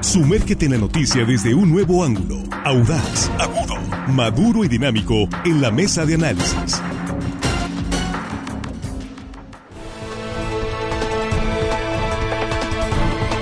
Sumérgete en la noticia desde un nuevo ángulo, audaz, agudo, maduro y dinámico en la mesa de análisis.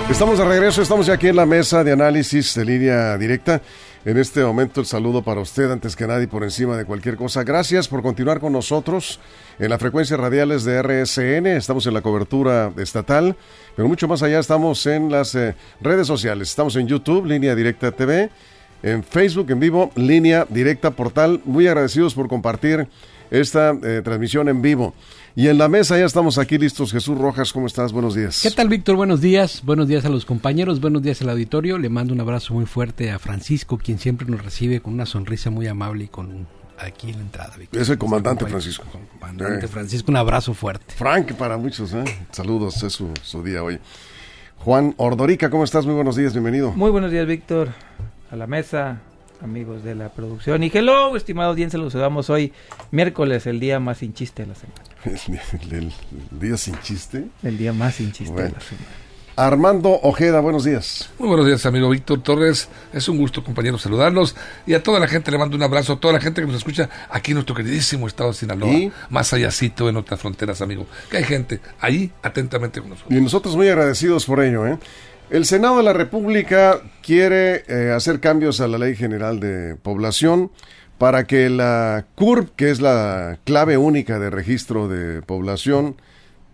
Estamos de regreso, estamos ya aquí en la mesa de análisis de línea directa. En este momento el saludo para usted antes que nadie por encima de cualquier cosa. Gracias por continuar con nosotros en las frecuencias radiales de RSN. Estamos en la cobertura estatal, pero mucho más allá estamos en las eh, redes sociales. Estamos en YouTube, Línea Directa TV, en Facebook en vivo, Línea Directa Portal. Muy agradecidos por compartir esta eh, transmisión en vivo. Y en la mesa ya estamos aquí listos. Jesús Rojas, ¿cómo estás? Buenos días. ¿Qué tal, Víctor? Buenos días. Buenos días a los compañeros, buenos días al auditorio. Le mando un abrazo muy fuerte a Francisco, quien siempre nos recibe con una sonrisa muy amable y con aquí en la entrada, Víctor. Es el comandante Francisco. Comandante Francisco, un abrazo fuerte. Frank para muchos, ¿eh? Saludos, es su, su día hoy. Juan Ordorica, ¿cómo estás? Muy buenos días, bienvenido. Muy buenos días, Víctor. A la mesa, amigos de la producción. Y hello, estimado audiencia, los saludamos hoy, miércoles, el día más sin chiste de la semana. ¿El, día sin chiste? El día más sin chiste de la semana. Armando Ojeda, buenos días. Muy buenos días, amigo Víctor Torres. Es un gusto, compañero, saludarlos. Y a toda la gente le mando un abrazo, a toda la gente que nos escucha aquí en nuestro queridísimo estado de Sinaloa. Más allácito en otras fronteras, amigo. Que hay gente ahí atentamente con nosotros. Y nosotros muy agradecidos por ello, ¿eh? El Senado de la República quiere eh, hacer cambios a la Ley General de Población para que la CURP, que es la clave única de registro de población,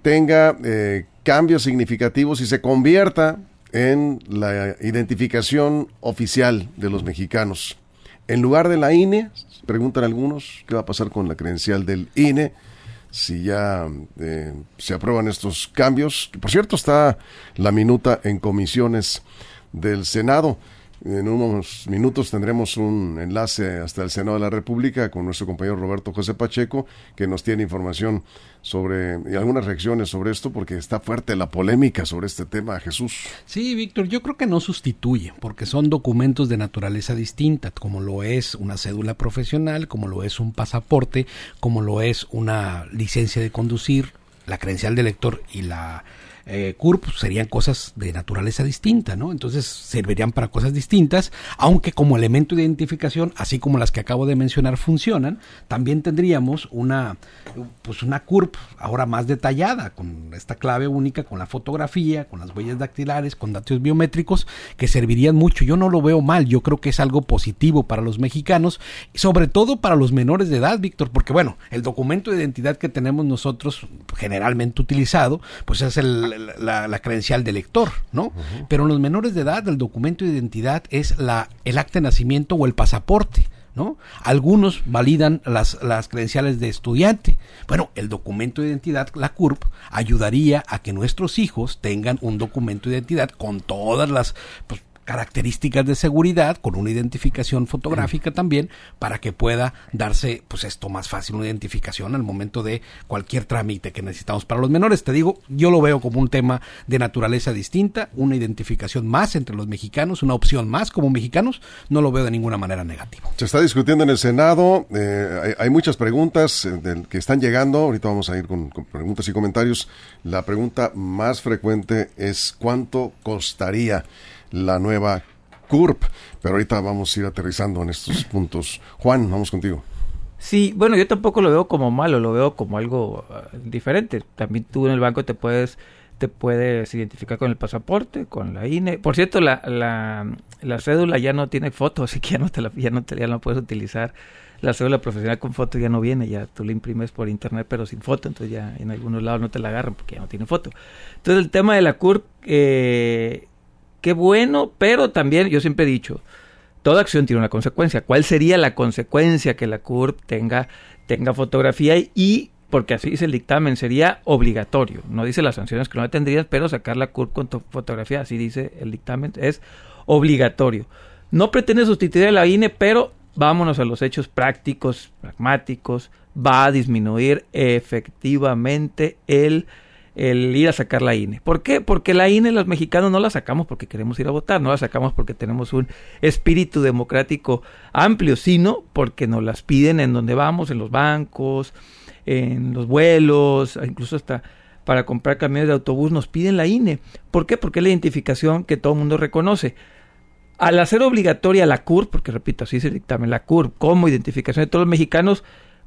tenga eh, cambios significativos y se convierta en la identificación oficial de los mexicanos. En lugar de la INE, preguntan algunos, ¿qué va a pasar con la credencial del INE? Si ya eh, se aprueban estos cambios. Por cierto, está la minuta en comisiones del Senado. En unos minutos tendremos un enlace hasta el Senado de la República con nuestro compañero Roberto José Pacheco, que nos tiene información sobre y algunas reacciones sobre esto, porque está fuerte la polémica sobre este tema, Jesús. Sí, Víctor, yo creo que no sustituye, porque son documentos de naturaleza distinta, como lo es una cédula profesional, como lo es un pasaporte, como lo es una licencia de conducir, la credencial de lector y la eh, CURP serían cosas de naturaleza distinta, ¿no? Entonces servirían para cosas distintas, aunque como elemento de identificación, así como las que acabo de mencionar funcionan, también tendríamos una, pues una CURP ahora más detallada, con esta clave única, con la fotografía, con las huellas dactilares, con datos biométricos, que servirían mucho. Yo no lo veo mal, yo creo que es algo positivo para los mexicanos, sobre todo para los menores de edad, Víctor, porque bueno, el documento de identidad que tenemos nosotros generalmente utilizado, pues es el la, credencial de lector, ¿no? Pero en los menores de edad el documento de identidad es la, el acta de nacimiento o el pasaporte. ¿No? Algunos validan las, las, credenciales de estudiante. Bueno, el documento de identidad, la CURP, ayudaría a que nuestros hijos tengan un documento de identidad con todas las pues, características de seguridad con una identificación fotográfica también para que pueda darse pues esto más fácil una identificación al momento de cualquier trámite que necesitamos para los menores. Te digo yo lo veo como un tema de naturaleza distinta una identificación más entre los mexicanos una opción más como mexicanos no lo veo de ninguna manera negativo. Se está discutiendo en el senado eh, hay, muchas preguntas eh, que están llegando ahorita vamos a ir con preguntas y comentarios. La pregunta más frecuente es cuánto costaría la nueva CURP. Pero ahorita vamos a ir aterrizando en estos puntos. Juan, vamos contigo. Sí, bueno, yo tampoco lo veo como malo, lo veo como algo ah, diferente. También tú en el banco te puedes te puedes identificar con el pasaporte, con la INE. Por cierto, la, la, la cédula ya no tiene foto, así que ya no te la, ya no te, ya no puedes utilizar. La cédula profesional con foto ya no viene, ya tú la imprimes por internet pero sin foto, entonces ya en algunos lados no te la agarran porque ya no tiene foto. Entonces el tema de la CURP, eh, qué bueno, pero también yo siempre he dicho, toda acción tiene una consecuencia. ¿Cuál sería la consecuencia que la CURP tenga, tenga fotografía y porque así dice el dictamen, sería obligatorio. No dice las sanciones que no tendrías, pero sacar la CURP con tu fotografía, así dice el dictamen, es obligatorio. No pretende sustituir a la INE, pero vámonos a los hechos prácticos, pragmáticos, va a disminuir efectivamente el el ir a sacar la INE. ¿Por qué? Porque la INE los mexicanos no la sacamos porque queremos ir a votar, no la sacamos porque tenemos un espíritu democrático amplio, sino porque nos las piden en donde vamos, en los bancos, en los vuelos, incluso hasta para comprar camiones de autobús nos piden la INE. ¿Por qué? Porque es la identificación que todo el mundo reconoce. Al hacer obligatoria la CUR, porque repito, así se dictamen, la CUR como identificación de todos los mexicanos,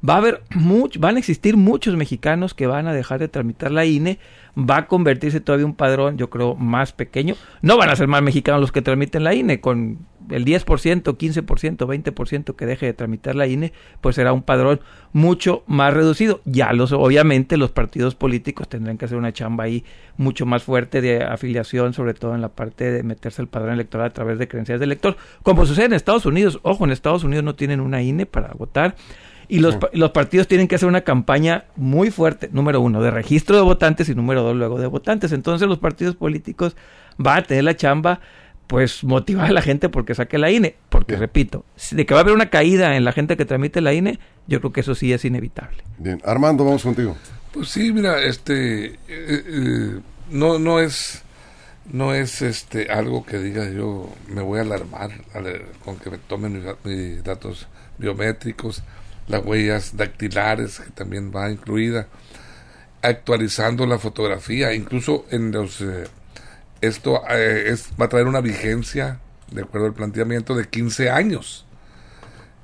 va a haber mucho, van a existir muchos mexicanos que van a dejar de tramitar la INE, va a convertirse todavía un padrón, yo creo, más pequeño. No van a ser más mexicanos los que tramiten la INE, con el 10%, 15%, 20% que deje de tramitar la INE, pues será un padrón mucho más reducido. Ya los, obviamente, los partidos políticos tendrán que hacer una chamba ahí mucho más fuerte de afiliación, sobre todo en la parte de meterse al padrón electoral a través de credenciales de elector, como sucede en Estados Unidos. Ojo, en Estados Unidos no tienen una INE para votar y los, los partidos tienen que hacer una campaña muy fuerte, número uno, de registro de votantes y número dos, luego de votantes. Entonces los partidos políticos van a tener la chamba, pues motivar a la gente porque saque la INE. Porque, repito, de que va a haber una caída en la gente que tramite la INE, yo creo que eso sí es inevitable. Bien, Armando, vamos contigo. Pues sí, mira, este, eh, eh, no, no es, no es este algo que diga yo me voy a alarmar con que me tomen mis datos biométricos las huellas dactilares, que también va incluida, actualizando la fotografía, incluso en los... Eh, esto eh, es, va a traer una vigencia, de acuerdo al planteamiento, de 15 años.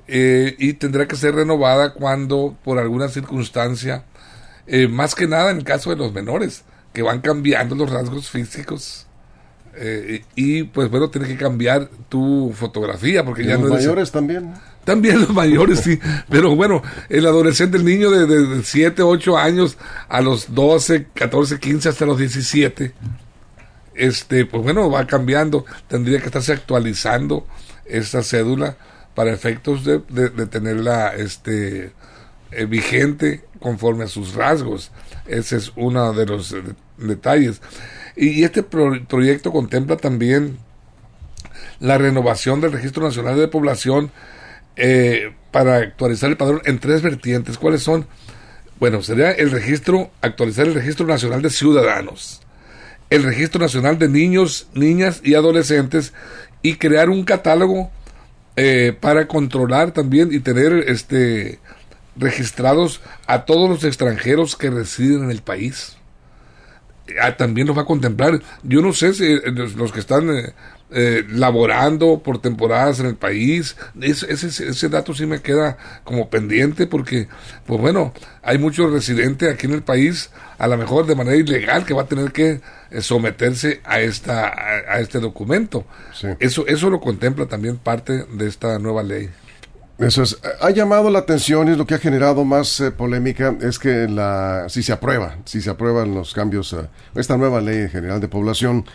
Eh, y tendrá que ser renovada cuando, por alguna circunstancia, más que nada en el caso de los menores, que van cambiando los rasgos físicos. Y pues bueno, tiene que cambiar tu fotografía, porque ya los no mayores también. También los mayores, sí. Pero bueno, el adolescente, el niño de, de, 7, 8 años a los 12, 14, 15 hasta los 17, este, pues bueno, va cambiando. Tendría que estarse actualizando esta cédula para efectos de, de tenerla este, eh, vigente conforme a sus rasgos. Ese es uno de los eh, detalles. Y, este proyecto contempla también la renovación del Registro Nacional de Población eh, para actualizar el padrón en tres vertientes. ¿Cuáles son? Bueno, sería el registro, actualizar el registro nacional de ciudadanos, el registro nacional de niños, niñas y adolescentes y crear un catálogo eh, para controlar también y tener este registrados a todos los extranjeros que residen en el país. Ah, también los va a contemplar. Yo no sé si eh, los, que están eh, laborando por temporadas en el país. ese, ese, dato sí me queda como pendiente porque, pues bueno, hay muchos residentes aquí en el país, a lo mejor de manera ilegal, que va a tener que eh, someterse a, esta, a, este documento. Eso, eso lo contempla también parte de esta nueva ley. Eso es, ha llamado la atención y es lo que ha generado más eh, polémica es que la, si se aprueba, si se aprueban los cambios, a esta nueva ley general de población,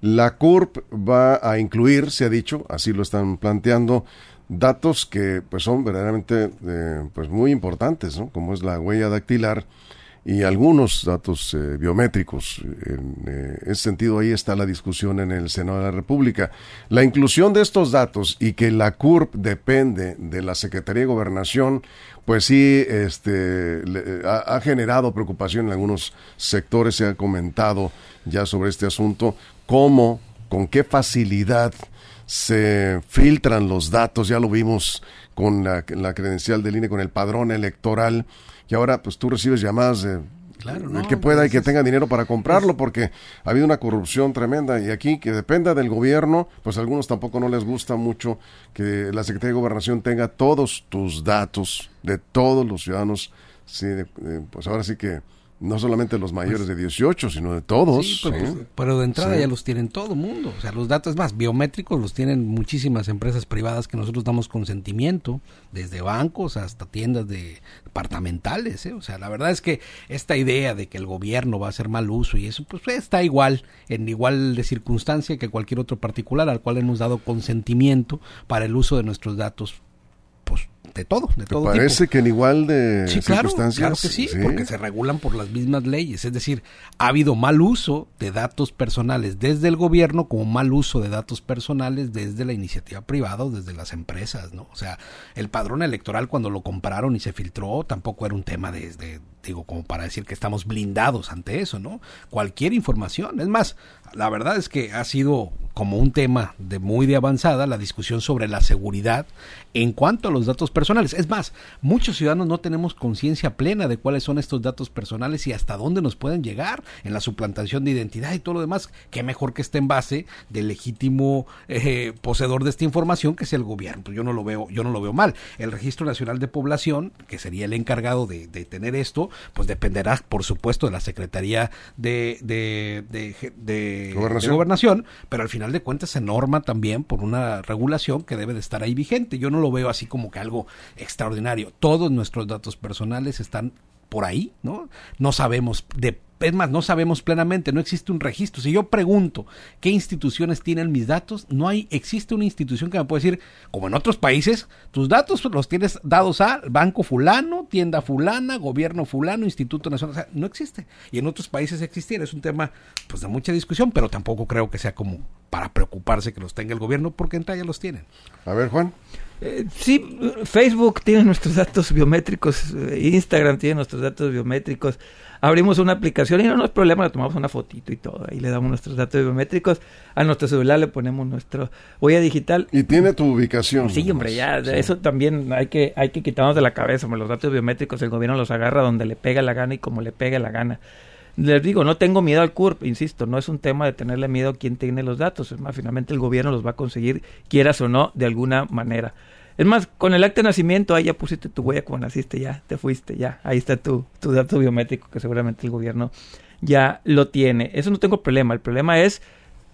la CURP va a incluir, se ha dicho, así lo están planteando, datos que pues son verdaderamente eh, pues muy importantes, ¿no? como es la huella dactilar y algunos datos eh, biométricos. En eh, ese sentido, ahí está la discusión en el Senado de la República. La inclusión de estos datos y que la CURP depende de la Secretaría de Gobernación, pues sí, este, ha, ha, generado preocupación en algunos sectores, se ha comentado ya sobre este asunto, cómo, con qué facilidad se filtran los datos, ya lo vimos con la, credencial del INE, con el padrón electoral, y ahora pues tú recibes llamadas de Claro, el que pueda y que tenga dinero para comprarlo, porque ha habido una corrupción tremenda y aquí que dependa del gobierno, pues a algunos tampoco no les gusta mucho que la Secretaría de Gobernación tenga todos tus datos de todos los ciudadanos. Sí, pues ahora sí que no solamente los mayores de 18, sino de todos. pero, pues, pero, de entrada ya los tienen todo el mundo. O sea, los datos más biométricos los tienen muchísimas empresas privadas que nosotros damos consentimiento, desde bancos hasta tiendas de departamentales. ¿eh? O sea, la verdad es que esta idea de que el gobierno va a hacer mal uso y eso, pues está igual, en igual de circunstancia que cualquier otro particular al cual hemos dado consentimiento para el uso de nuestros datos de todo, de todo parece que en igual de circunstancias? Claro, que sí, porque se regulan por las mismas leyes. Es decir, ha habido mal uso de datos personales desde el gobierno como mal uso de datos personales desde la iniciativa privada o desde las empresas, ¿no? O sea, el padrón electoral cuando lo compraron y se filtró tampoco era un tema de, digo, como para decir que estamos blindados ante eso, ¿no? Cualquier información. Es más, la verdad es que ha sido como un tema de muy de avanzada la discusión sobre la seguridad en cuanto a los datos personales. Es más, muchos ciudadanos no tenemos conciencia plena de cuáles son estos datos personales y hasta dónde nos pueden llegar en la suplantación de identidad y todo lo demás. Qué mejor que esté en base del legítimo eh, poseedor de esta información que es el gobierno. Yo no lo veo, yo no lo veo mal. El Registro Nacional de Población, que sería el encargado de, tener esto, pues dependerá, por supuesto, de la Secretaría de, de, de gobernación. pero al final de cuentas se norma también por una regulación que debe de estar ahí vigente. Yo no lo veo así como que algo extraordinario. Todos nuestros datos personales están por ahí, ¿no? No sabemos de es más, no sabemos plenamente, no existe un registro. Si yo pregunto qué instituciones tienen mis datos, no hay, existe una institución que me puede decir, como en otros países, tus datos los tienes dados a banco fulano, tienda fulana, gobierno fulano, instituto nacional, o sea, no existe. Y en otros países existiera, es un tema pues de mucha discusión, pero tampoco creo que sea como para preocuparse que los tenga el gobierno, porque en ya los tienen. A ver, Juan. Eh, sí, Facebook tiene nuestros datos biométricos, eh, Instagram tiene nuestros datos biométricos. Abrimos una aplicación y no, no es problema, le tomamos una fotito y todo. Ahí le damos nuestros datos biométricos. A nuestro celular le ponemos nuestra huella digital. Y tiene tu ubicación. Sí, hombre, ya. Eso también hay que, hay que quitarnos de la cabeza. Los datos biométricos el gobierno los agarra donde le pega la gana y como le pega la gana les digo, no tengo miedo al CURP, insisto, no es un tema de tenerle miedo a quien tiene los datos, es más, finalmente el gobierno los va a conseguir, quieras o no, de alguna manera. Es más, con el acta de nacimiento, ahí ya pusiste tu huella como naciste, ya te fuiste, ya. Ahí está tu, tu dato biométrico que seguramente el gobierno ya lo tiene. Eso no tengo problema. El problema es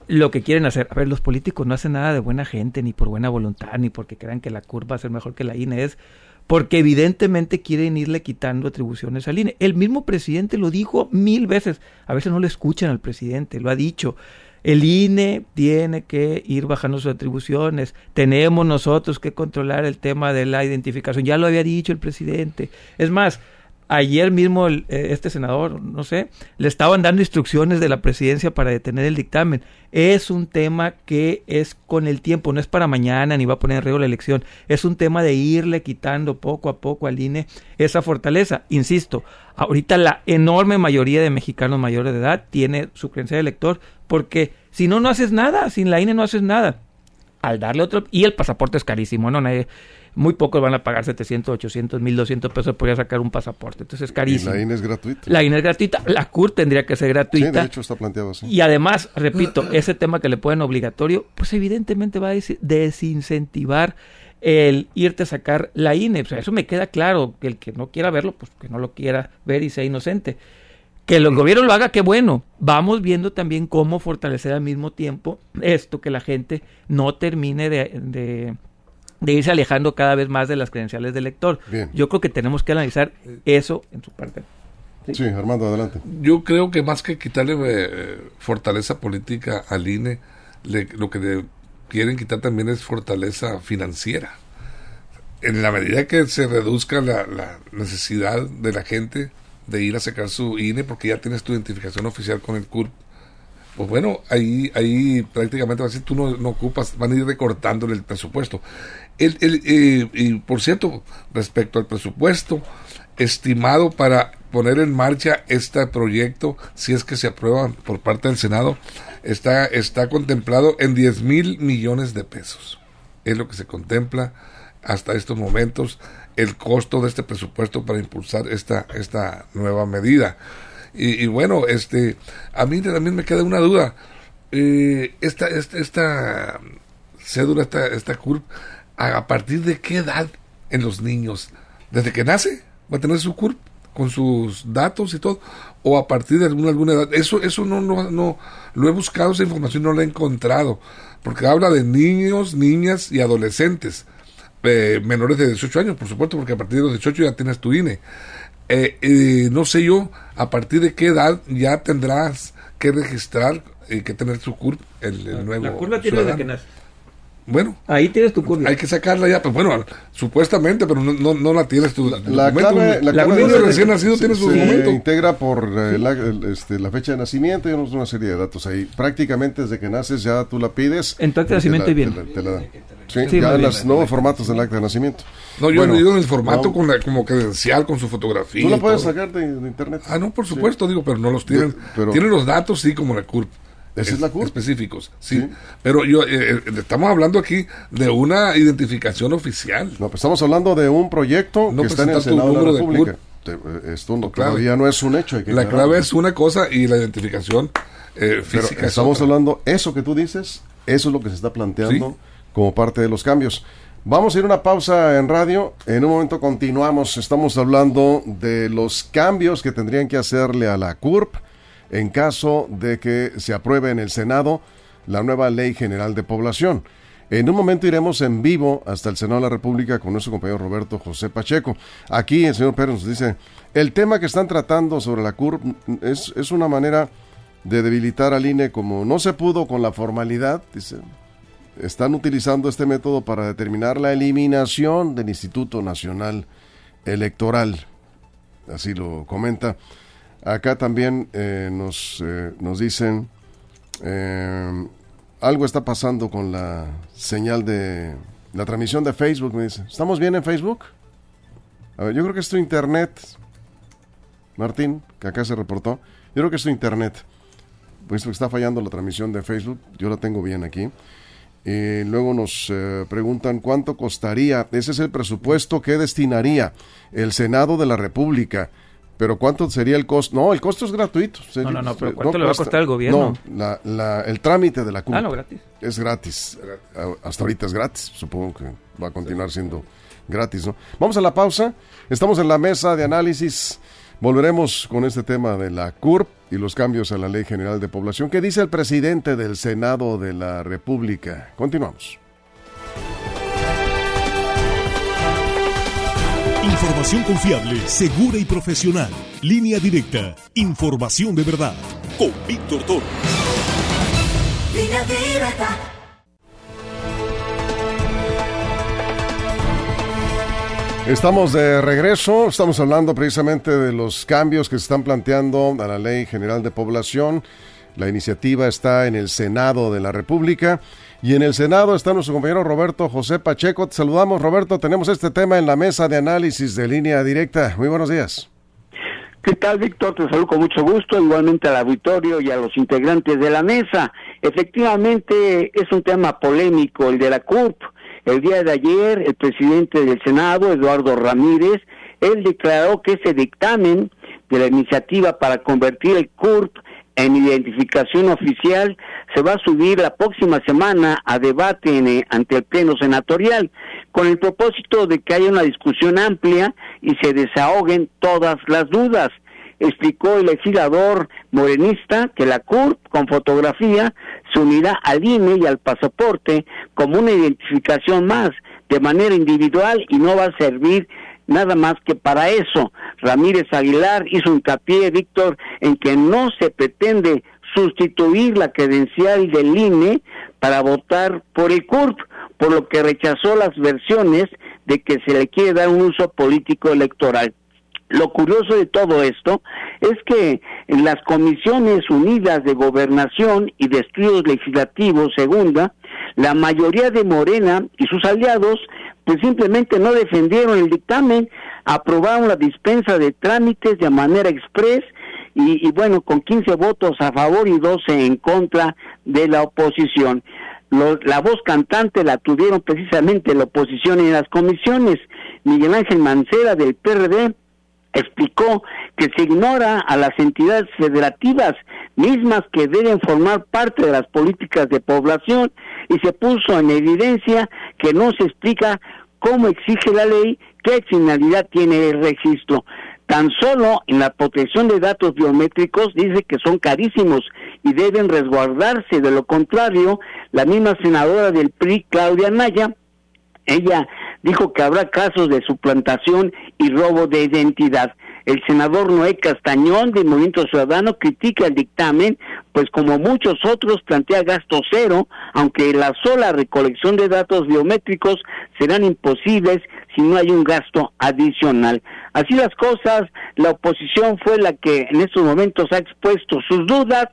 lo que quieren hacer. A ver, los políticos no hacen nada de buena gente, ni por buena voluntad, ni porque crean que la curva va a ser mejor que la INE. Es porque evidentemente quieren irle quitando atribuciones al INE. El mismo presidente lo dijo mil veces. A veces no le escuchan al presidente, lo ha dicho. El INE tiene que ir bajando sus atribuciones. Tenemos nosotros que controlar el tema de la identificación. Ya lo había dicho el presidente. Es más, ayer mismo eh, este senador, no sé, le estaban dando instrucciones de la presidencia para detener el dictamen. Es un tema que es con el tiempo, no es para mañana ni va a poner en riesgo la elección. Es un tema de irle quitando poco a poco al INE esa fortaleza. Insisto, ahorita la enorme mayoría de mexicanos mayores de edad tiene su creencia de elector porque si no, no haces nada. Sin la INE no haces nada. Al darle otro... Y el pasaporte es carísimo, ¿no? Nadie, muy pocos van a pagar 700, 800, 1200 pesos por sacar un pasaporte. Entonces es carísimo. ¿Y la INE es gratuita. La INE es gratuita. La CUR tendría que ser gratuita. Sí, de hecho está planteado así. Y además, repito, ese tema que le pueden obligatorio, pues evidentemente va a desincentivar el irte a sacar la INE. O sea, eso me queda claro. Que el que no quiera verlo, pues que no lo quiera ver y sea inocente. Que el gobierno lo haga, qué bueno. Vamos viendo también cómo fortalecer al mismo tiempo esto, que la gente no termine de de irse alejando cada vez más de las credenciales del lector. Yo creo que tenemos que analizar eso en su parte. Sí, Armando, adelante. Yo creo que más que quitarle eh, fortaleza política al INE, lo que quieren quitar también es fortaleza financiera. En la medida que se reduzca la, la, necesidad de la gente de ir a sacar su INE porque ya tienes tu identificación oficial con el CURP, pues bueno, ahí, ahí prácticamente va a decir, tú no, ocupas, van a ir recortándole el presupuesto. El, el, eh, y por cierto, respecto al presupuesto estimado para poner en marcha este proyecto, si es que se aprueba por parte del Senado, está, está contemplado en 10 mil millones de pesos. Es lo que se contempla hasta estos momentos el costo de este presupuesto para impulsar esta, esta nueva medida. Y, bueno, este, a mí también me queda una duda. Eh, esta, esta, esta cédula, esta, esta CURP, a partir de qué edad en los niños, desde que nace, va a tener su CURP con sus datos y todo, o a partir de alguna, alguna edad. Eso, eso no, no, no, lo he buscado, esa información no la he encontrado, porque habla de niños, niñas y adolescentes, eh, menores de 18 años, por supuesto, porque a partir de los 18 ya tienes tu INE. Eh, eh, no sé yo, a partir de qué edad ya tendrás que registrar y que tener su CURP, el, nuevo. La curva tiene desde que nace. Bueno. Ahí tienes tu curva. Hay que sacarla ya, pues bueno, supuestamente, pero no, no, la tienes tu, la Clave, la, de recién nacido tiene su documento. Se integra por eh, la, este, la, fecha de nacimiento y una serie de datos ahí. Prácticamente desde que naces ya tú la pides. En tu acta de nacimiento y bien. Te la, dan. Sí, Sí, ya en los nuevos formatos del acta de nacimiento. No, yo Bueno, digo en el formato no. con la, como credencial, con su fotografía. Tú la puedes todo. sacar de, de internet. Ah, no, por supuesto, digo, pero no los tienen. pero- tienen los datos, sí, como la CURP. ¿Esa es la? Específicos, sí. Sí. Pero yo, eh, eh, estamos hablando aquí de una identificación oficial. No, pues estamos hablando de un proyecto No que está en el Senado de la de República. Te- eh, Esto no- Claro. todavía no es un hecho. hay que La clave es una cosa y la identificación eh, Pero física es estamos otra. hablando, eso que tú dices, eso es lo que se está planteando Sí. como parte de los cambios. Vamos a ir a una pausa en radio. En un momento continuamos. Estamos hablando de los cambios que tendrían que hacerle a la CURP en caso de que se apruebe en el Senado la nueva Ley General de Población. En un momento iremos en vivo hasta el Senado de la República con nuestro compañero Roberto José Pacheco. Aquí el señor Pérez nos dice, el tema que están tratando sobre la CURP es, es una manera de debilitar al INE como no se pudo con la formalidad, dice, están utilizando este método para determinar la eliminación del Instituto Nacional Electoral. Así lo comenta. Acá también eh, nos, eh, nos dicen, eh, algo está pasando con la señal de la transmisión de Facebook, me dice. ¿Estamos bien en Facebook? A ver, yo creo que es tu internet, Martín, que acá se reportó. Yo creo que es tu internet. Pues está fallando la transmisión de Facebook. Yo la tengo bien aquí. Y luego nos eh, preguntan cuánto costaría. Ese es el presupuesto que destinaría el Senado de la República. Pero cuánto sería el costo. No, el costo es gratuito. No, no, no, pero ¿cuánto le va a costar al gobierno? No, la- la- el trámite de la CURP Ah, no, gratis. es gratis. Hasta ahorita es gratis. Supongo que va a continuar siendo gratis, ¿no? Vamos a la pausa. Estamos en la mesa de análisis. Volveremos con este tema de la CURP y los cambios a la Ley General de Población. ¿Qué dice el presidente del Senado de la República? Continuamos. Información confiable, segura y profesional. Línea directa. Información de verdad. Con Víctor Toro. Línea directa. Estamos de regreso, estamos hablando precisamente de los cambios que se están planteando a la Ley General de Población. La iniciativa está en el Senado de la República y en el Senado está nuestro compañero Roberto José Pacheco. Te saludamos Roberto, tenemos este tema en la mesa de análisis de línea directa. Muy buenos días. ¿Qué tal, Víctor? Te saludo con mucho gusto, igualmente al auditorio y a los integrantes de la mesa. Efectivamente, es un tema polémico el de la CURP. El día de ayer, el presidente del Senado, Eduardo Ramírez, él declaró que ese dictamen de la iniciativa para convertir el CURP en identificación oficial se va a subir la próxima semana a debate en, eh, ante el Pleno Senatorial, con el propósito de que haya una discusión amplia y se desahoguen todas las dudas. Explicó el legislador morenista que la CURP con fotografía se unirá al INE y al pasaporte como una identificación más de manera individual y no va a servir nada más que para eso. Ramírez Aguilar hizo hincapié, Víctor, en que no se pretende sustituir la credencial del INE para votar por el CURP, por lo que rechazó las versiones de que se le quiere dar un uso político electoral. Lo curioso de todo esto es que en las comisiones unidas de gobernación y de estudios legislativos segunda, la mayoría de Morena y sus aliados pues simplemente no defendieron el dictamen, aprobaron la dispensa de trámites de manera express y, bueno, con 15 votos a favor y 12 en contra de la oposición. Los- la voz cantante la tuvieron precisamente la oposición en las comisiones. Miguel Ángel Mancera del PRD explicó que se ignora a las entidades federativas mismas que deben formar parte de las políticas de población y se puso en evidencia que no se explica cómo exige la ley qué finalidad tiene el registro. Tan solo en la protección de datos biométricos dice que son carísimos y deben resguardarse. De lo contrario, la misma senadora del PRI, Claudia Naya, ella dijo que habrá casos de suplantación y robo de identidad. El senador Noé Castañón del Movimiento Ciudadano critica el dictamen, pues como muchos otros plantea gasto cero, aunque la sola recolección de datos biométricos serán imposibles si no hay un gasto adicional. Así las cosas, la oposición fue la que en estos momentos ha expuesto sus dudas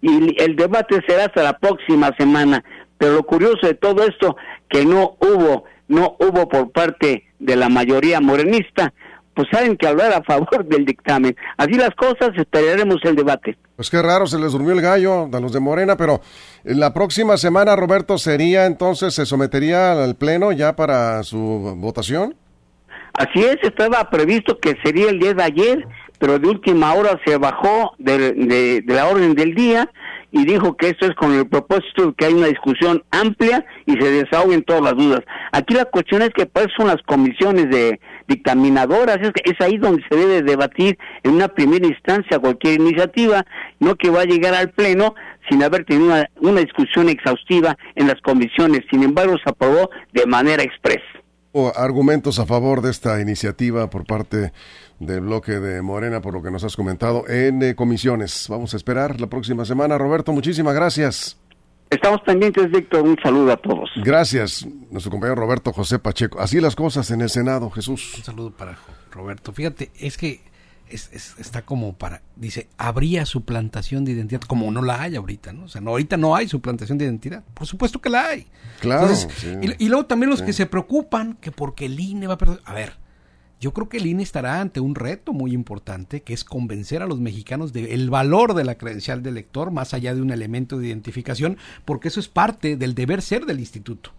y el debate será hasta la próxima semana. Pero lo curioso de todo esto, que no hubo, no hubo por parte de la mayoría morenista, pues saben que hablar a favor del dictamen. Así las cosas, esperaremos el debate. Pues qué raro, se les durmió el gallo a los de Morena, pero la próxima semana, Roberto, sería entonces, se sometería al Pleno ya para su votación. Así es, estaba previsto que sería el día de ayer, pero de última hora se bajó de, de, de la orden del día y dijo que esto es con el propósito de que hay una discusión amplia y se desahoguen todas las dudas. Aquí la cuestión es que pues son las comisiones de dictaminadoras, es, es ahí donde se debe debatir en una primera instancia cualquier iniciativa, no que va a llegar al Pleno sin haber tenido una, una discusión exhaustiva en las comisiones. Sin embargo, se aprobó de manera expresa. O argumentos a favor de esta iniciativa por parte del bloque de Morena, por lo que nos has comentado, en eh, comisiones. Vamos a esperar la próxima semana. Roberto, muchísimas gracias. Estamos pendientes, Víctor. Un saludo a todos. Gracias, nuestro compañero Roberto José Pacheco. Así las cosas en el Senado, Jesús. Un saludo para Roberto. Fíjate, es que es, es, está como para, dice, habría suplantación de identidad, como no la hay ahorita, ¿no? O sea, no, ahorita no hay suplantación de identidad. Por supuesto que la hay. Claro. Entonces, sí. y, y luego también los Sí. que se preocupan que porque el INE va a perder. A ver, yo creo que el INE estará ante un reto muy importante que es convencer a los mexicanos del valor de la credencial del elector más allá de un elemento de identificación, porque eso es parte del deber ser del instituto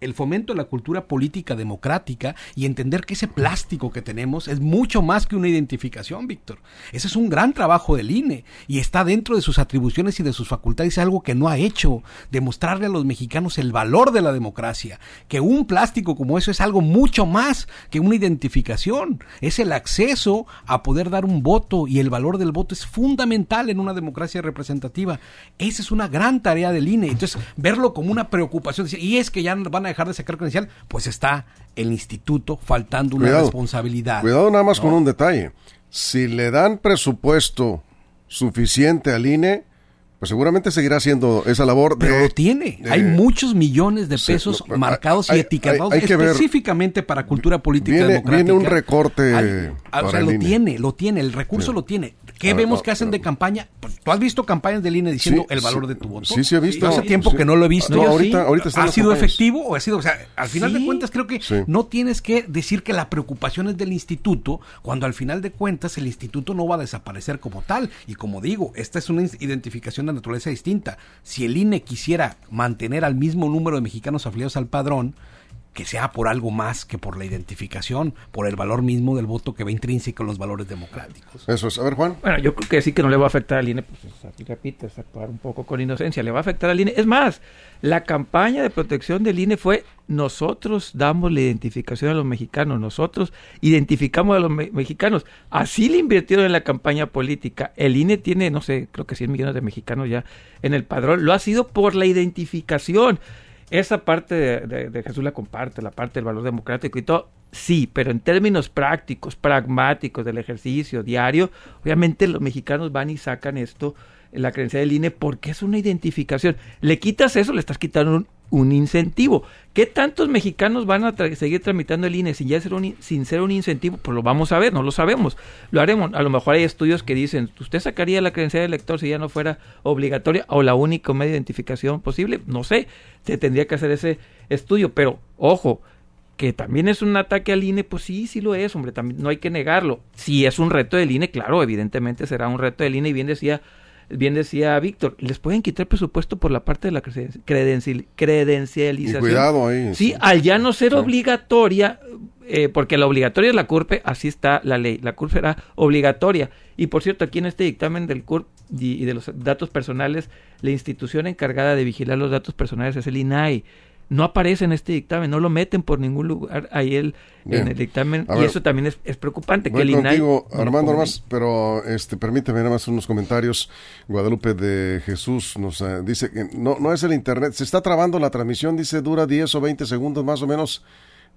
el fomento de la cultura política democrática y entender que ese plástico que tenemos es mucho más que una identificación, Víctor. Ese es un gran trabajo del INE y está dentro de sus atribuciones y de sus facultades algo que no ha hecho, demostrarle a los mexicanos el valor de la democracia, que un plástico como eso es algo mucho más que una identificación, es el acceso a poder dar un voto y el valor del voto es fundamental en una democracia representativa. Esa es una gran tarea del INE. Entonces, verlo como una preocupación, y es que ya van a dejar de sacar credencial, pues está el instituto faltando una Cuidado. responsabilidad. Cuidado nada más ¿no? con un detalle. Si le dan presupuesto suficiente al INE, pues seguramente seguirá haciendo esa labor Pero de... lo tiene. de- Hay muchos millones de Sí, pesos no, marcados hay- y etiquetados hay- hay que ver- específicamente para cultura política Viene- democrática. viene un recorte o sea, el lo INE. tiene, lo tiene, el recurso Sí. lo tiene. ¿Qué Ah, vemos no, que hacen no. de campaña? Pues, ¿Tú has visto campañas del INE diciendo Sí, el valor sí. de tu voto? Sí, sí he visto. Hace tiempo que no lo he visto. No, ahorita, sí. ahorita ¿Ha sido campañas. efectivo o ha sido, o sea, al final de cuentas creo que no tienes que decir que la preocupación es del instituto, cuando al final de cuentas el instituto no va a desaparecer como tal. Y como digo, esta es una identificación de naturaleza distinta. Si el INE quisiera mantener al mismo número de mexicanos afiliados al padrón, que sea por algo más que por la identificación, por el valor mismo del voto que va intrínseco en los valores democráticos. Eso es. A ver, Juan. Bueno, yo creo que sí que no le va a afectar al INE, pues repito, es actuar un poco con inocencia, le va a afectar al INE. Es más, la campaña de protección del INE fue nosotros damos la identificación a los mexicanos, nosotros identificamos a los me- mexicanos. Así le invirtieron en la campaña política. El INE tiene, no sé, creo que 100 millones de mexicanos ya en el padrón. Lo ha sido por la identificación. Esa parte de, Jesús la comparte, la parte del valor democrático y todo. Sí, pero en términos prácticos, pragmáticos del ejercicio diario, obviamente los mexicanos van y sacan esto, la creencia del INE, porque es una identificación. Le quitas eso, le estás quitando un, un incentivo. ¿Qué tantos mexicanos van a seguir tramitando el INE sin, ya ser un, in- sin ser un incentivo? Pues lo vamos a ver, no lo sabemos. Lo haremos. A lo mejor hay estudios que dicen, ¿usted sacaría la creencia del elector si ya no fuera obligatoria o la única medio de identificación posible? No sé, se tendría que hacer ese estudio, pero ojo, que también es un ataque al INE, pues sí, sí lo es, hombre, también no hay que negarlo. Si es un reto del INE, claro, evidentemente será un reto del INE y bien decía bien decía Víctor, les pueden quitar presupuesto por la parte de la credencial- credencialización. cuidado ahí. Sí, al ya no ser obligatoria, eh, porque la obligatoria es la CURPE, así está la ley, la CURPE será obligatoria. Y por cierto, aquí en este dictamen del CURP y, y de los datos personales, la institución encargada de vigilar los datos personales es el INAI. No aparece en este dictamen, no lo meten por ningún lugar ahí el, Bien. en el dictamen. A y ver, eso también es, es preocupante. Voy que el contigo, no Armando, ponga nomás, pero este, permíteme nada más unos comentarios. Guadalupe de Jesús nos eh, dice que no, no es el internet, se está trabando la transmisión, dice dura 10 o 20 segundos más o menos.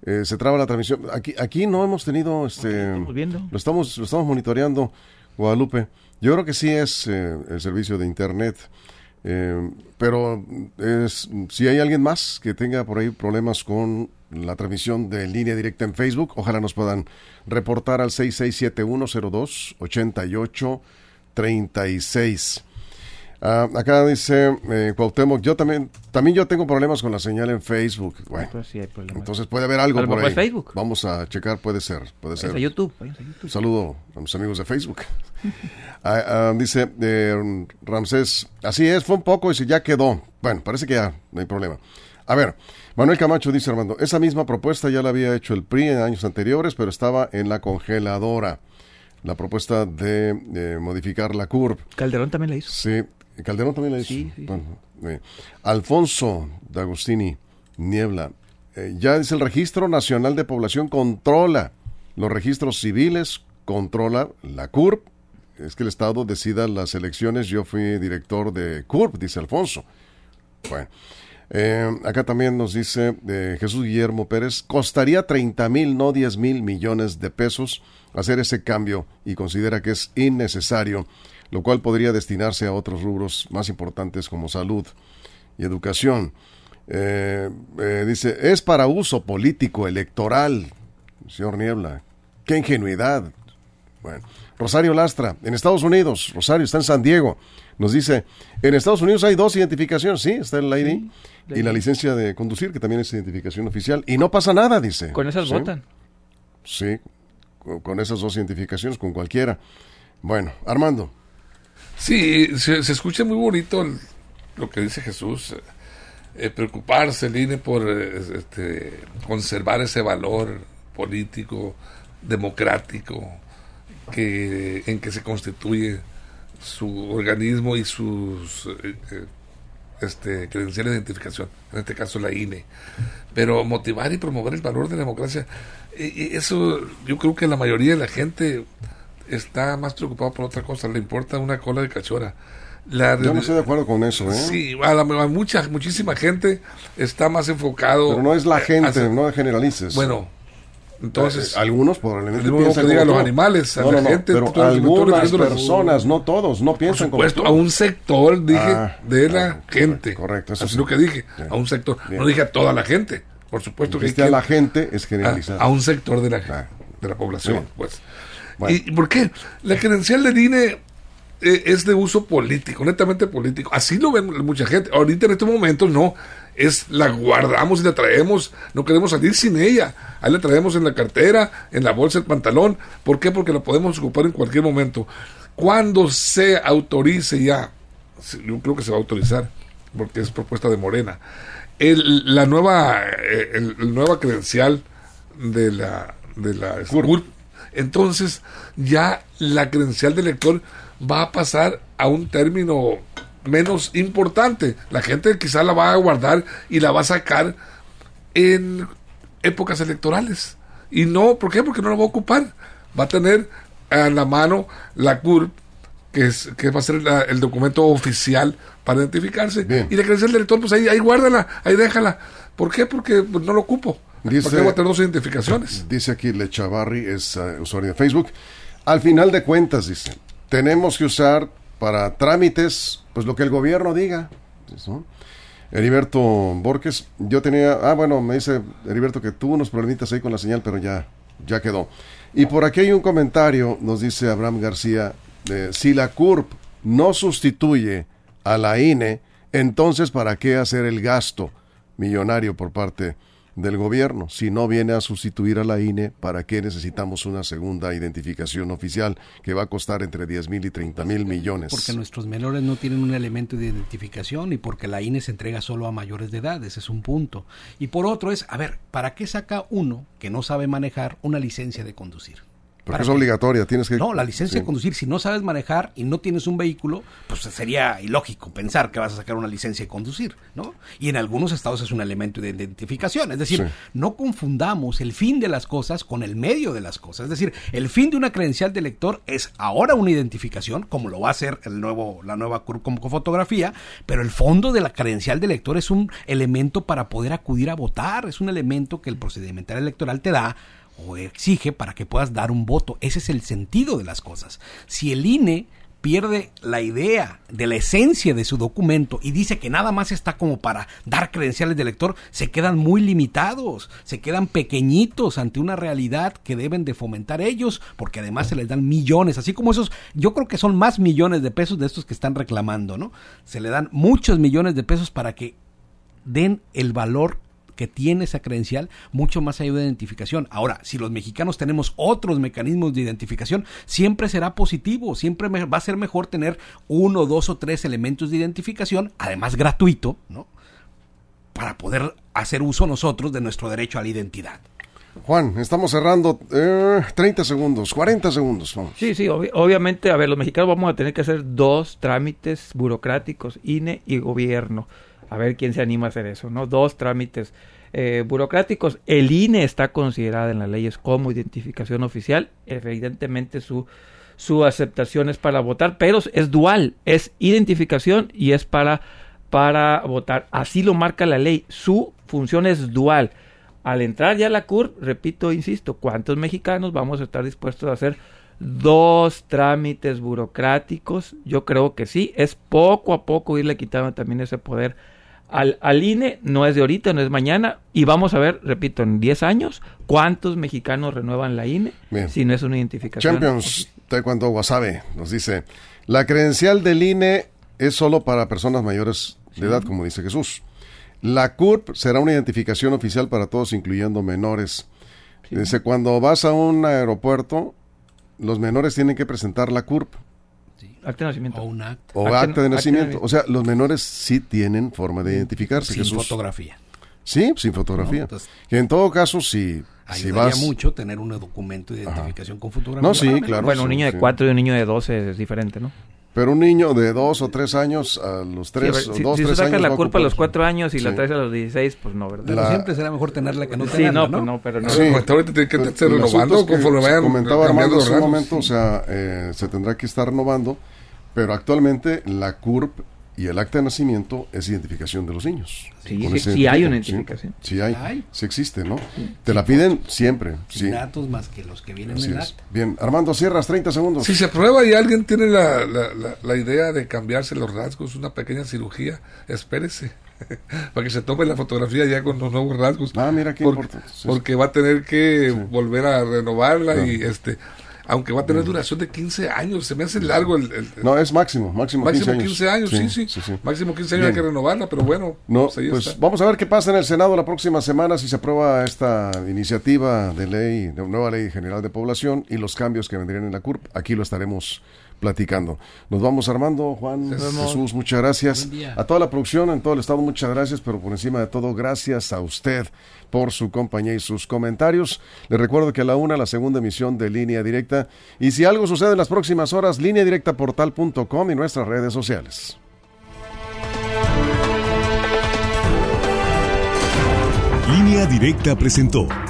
eh, se traba la transmisión. Aquí, aquí no hemos tenido, este, estamos viendo. lo estamos, lo estamos monitoreando, Guadalupe. Yo creo que sí es eh, el servicio de internet. Eh, pero es, si hay alguien más que tenga por ahí problemas con la transmisión de línea directa en Facebook, ojalá nos puedan reportar al 6671028836. Ah, acá dice eh, Cuauhtémoc, yo también, también yo tengo problemas con la señal en Facebook. Bueno, Pues sí hay problemas. entonces puede haber algo por ahí. Facebook. Vamos a checar, puede ser, puede ser. a YouTube, váyanse a YouTube. Un saludo a mis amigos de Facebook. Ah, ah, dice eh, Ramsés, así es, fue un poco y si ya quedó. Bueno, parece que ya no hay problema. A ver, Manuel Camacho dice Armando, esa misma propuesta ya la había hecho el PRI en años anteriores, pero estaba en la congeladora. La propuesta de eh, modificar la CURP. Calderón también la hizo. Sí, Calderón también la hizo. Sí, sí, Bueno, eh, Alfonso D'Agostini, Niebla. eh, ya dice el Registro Nacional de Población controla los registros civiles, controla la CURP. Es que el Estado decida las elecciones. Yo fui director de CURP, dice Alfonso. Bueno. eh, acá también nos dice eh, Jesús Guillermo Pérez, costaría 30 mil, no 10 mil millones de pesos hacer ese cambio y considera que es innecesario, lo cual podría destinarse a otros rubros más importantes como salud y educación. Eh, eh, dice, es para uso político, electoral, señor Niebla. Qué ingenuidad. Bueno, Rosario Lastra, en Estados Unidos, Rosario está en San Diego, nos dice, en Estados Unidos hay dos identificaciones, sí, está el ID y la licencia de conducir, que también es identificación oficial, y no pasa nada, dice. Con esas Sí, votan. Sí, con esas dos identificaciones, con cualquiera. Bueno, Armando, Sí, se, escucha muy bonito lo que dice Jesús. eh, eh, preocuparse el INE por eh, este, conservar ese valor político, democrático, que, en que se constituye su organismo y sus este, credenciales de identificación, en este caso la INE. Pero motivar y promover el valor de la democracia, eso yo creo que la mayoría de la gente está más preocupado por otra cosa, le importa una cola de cachora. La, yo no estoy de acuerdo con eso, ¿eh? Sí, a la, a mucha, muchísima gente está más enfocado. Pero no es la eh, gente, hacia- no generalices. Bueno, entonces. Eh, algunos probablemente es piensan que diga los animales, a No, la no, no, gente, pero algunas personas, no todos, no por piensan supuesto, como a un sector, dije, Ah, de la gente. correcto, eso sí. lo que dije, Bien. a un sector. Bien. No dije a toda la gente, por supuesto que Dijiste a que- la gente es a, generalizar. a un sector de la, Ah. de la población, pues. Bueno. ¿Y por qué? La credencial del INE eh, es de uso político, netamente político. Así lo ven mucha gente. Ahorita en estos momentos no. Es la guardamos y la traemos. No queremos salir sin ella. Ahí la traemos en la cartera, en la bolsa, el pantalón. ¿Por qué? Porque la podemos ocupar en cualquier momento. Cuando se autorice ya, yo creo que se va a autorizar, porque es propuesta de Morena. El, la nueva eh, el- el nueva credencial de la de la CURP, entonces ya la credencial de lector va a pasar a un término menos importante. La gente quizá la va a guardar y la va a sacar en épocas electorales. Y no, ¿por qué? Porque no la va a ocupar. Va a tener a la mano la CURP, que, es, que va a ser la- el documento oficial para identificarse. Bien. Y la credencial del lector, pues ahí, ahí guárdala, ahí déjala. ¿Por qué? Porque pues, no lo ocupo. Dice- ¿Por qué voy a tener dos identificaciones? Dice aquí Lechavarri, es eh, usuario de Facebook. Al final de cuentas, dice, tenemos que usar para trámites, pues lo que el gobierno diga. ¿no? Heriberto Borges, yo tenía, ah, bueno, me dice Heriberto que tuvo unos problemitas ahí con la señal, pero ya, ya quedó. Y por aquí hay un comentario, nos dice Abraham García, de, si la CURP no sustituye a la INE, entonces ¿para qué hacer el gasto millonario por parte del gobierno? Si no viene a sustituir a la INE, ¿para qué necesitamos una segunda identificación oficial que va a costar entre 10 mil y 30 mil millones? Porque nuestros menores no tienen un elemento de identificación y porque la INE se entrega solo a mayores de edad, ese es un punto. Y por otro es, a ver, ¿para qué saca uno que no sabe manejar una licencia de conducir? Porque ¿Para es obligatoria, tienes que... No, la licencia Sí. de conducir, si no sabes manejar y no tienes un vehículo, pues sería ilógico pensar que vas a sacar una licencia de conducir, ¿no? Y en algunos estados es un elemento de identificación. Es decir, Sí. no confundamos el fin de las cosas con el medio de las cosas. Es decir, el fin de una credencial de lector es ahora una identificación, como lo va a hacer el nuevo, la nueva como fotografía, pero el fondo de la credencial de lector es un elemento para poder acudir a votar, es un elemento que el procedimental electoral te da o exige para que puedas dar un voto. Ese es el sentido de las cosas. Si el INE pierde la idea de la esencia de su documento y dice que nada más está como para dar credenciales de lector, se quedan muy limitados, se quedan pequeñitos ante una realidad que deben de fomentar ellos, porque además se les dan millones, así como esos, yo creo que son más millones de pesos de estos que están reclamando, ¿no? Se le dan muchos millones de pesos para que den el valor que tiene esa credencial mucho más allá de identificación. Ahora, si los mexicanos tenemos otros mecanismos de identificación, siempre será positivo, siempre va a ser mejor tener uno, dos o tres elementos de identificación, además gratuito, ¿no? Para poder hacer uso nosotros de nuestro derecho a la identidad. Juan, estamos cerrando eh, 30 segundos, 40 segundos. Vamos. Sí, sí, obvi- obviamente, a ver, los mexicanos vamos a tener que hacer dos trámites burocráticos, INE y gobierno. A ver quién se anima a hacer eso, ¿no? Dos trámites eh, burocráticos. El INE está considerada en las leyes como identificación oficial. Evidentemente su, su aceptación es para votar, pero es dual, es identificación y es para, para votar. Así lo marca la ley. Su función es dual. Al entrar ya a la CUR, repito, insisto, ¿cuántos mexicanos vamos a estar dispuestos a hacer dos trámites burocráticos? Yo creo que sí, es poco a poco irle quitando también ese poder al, al INE, no es de ahorita, no es mañana, y vamos a ver, repito, en 10 años, ¿cuántos mexicanos renuevan la INE Bien. si no es una identificación? Champions Taekwondo Wasabe nos dice, la credencial del INE es solo para personas mayores de edad, como dice Jesús. La CURP será una identificación oficial para todos, incluyendo menores. Dice, cuando vas a un aeropuerto, los menores tienen que presentar la CURP Acta de nacimiento. O un acta o Acta- acta de acta de nacimiento. O sea, los menores sí tienen forma de identificarse, sin Jesús. fotografía. Sí, sin fotografía. No, entonces- que en todo caso, si, si vas... mucho tener un documento de identificación con fotografía. No, sí, claro. bueno, un sí, niño de sí. 4 y un niño de 12 es diferente, ¿no? Pero un niño de dos o tres años, a los Sí, tres, ver, o si, dos, si tú tres sacas años la va a culpa a los. 4 años y la Sí. traes a los 16, pues no, ¿verdad? Pero La- siempre será mejor tenerla que no sí, tenerla, no, ¿no? pues no, pero no. Sí. Hasta ahorita tiene que estarse El renovando asunto es que conforme vayan comentaba cambiando Armando hace un momento, o sea, eh, se tendrá que estar renovando, pero actualmente la CURP y el acta de nacimiento es identificación de los niños. Sí, sí, sí hay una identificación. Sí, sí hay, Hay. sí existe, ¿no? Te la piden siempre, Sin sí. datos más que los que vienen Así en el acta. Bien, Armando, cierras 30 segundos. Si se prueba y alguien tiene la, la, la, la idea de cambiarse los rasgos, una pequeña cirugía, espérese. Para que se tome la fotografía ya con los nuevos rasgos. Ah, mira qué porque, porque va a tener que volver a renovarla y este. Aunque va a tener duración de 15 años, se me hace largo el. el- No, es máximo, máximo, máximo 15 15 años. años, sí, sí. Máximo 15 años Bien. hay que renovarla, pero bueno. No, pues ahí pues está. vamos a ver qué pasa en el Senado la próxima semana si se aprueba esta iniciativa de ley, de nueva ley general de población y los cambios que vendrían en la CURP. Aquí lo estaremos platicando. Nos vamos Armando, Juan. Jesús, muchas gracias. A toda la producción en todo el estado, muchas gracias, pero por encima de todo, gracias a usted por su compañía y sus comentarios. Le recuerdo que a la una, la segunda emisión de Línea Directa. Y si algo sucede en las próximas horas, lineadirectaportal.com y nuestras redes sociales. Línea Directa presentó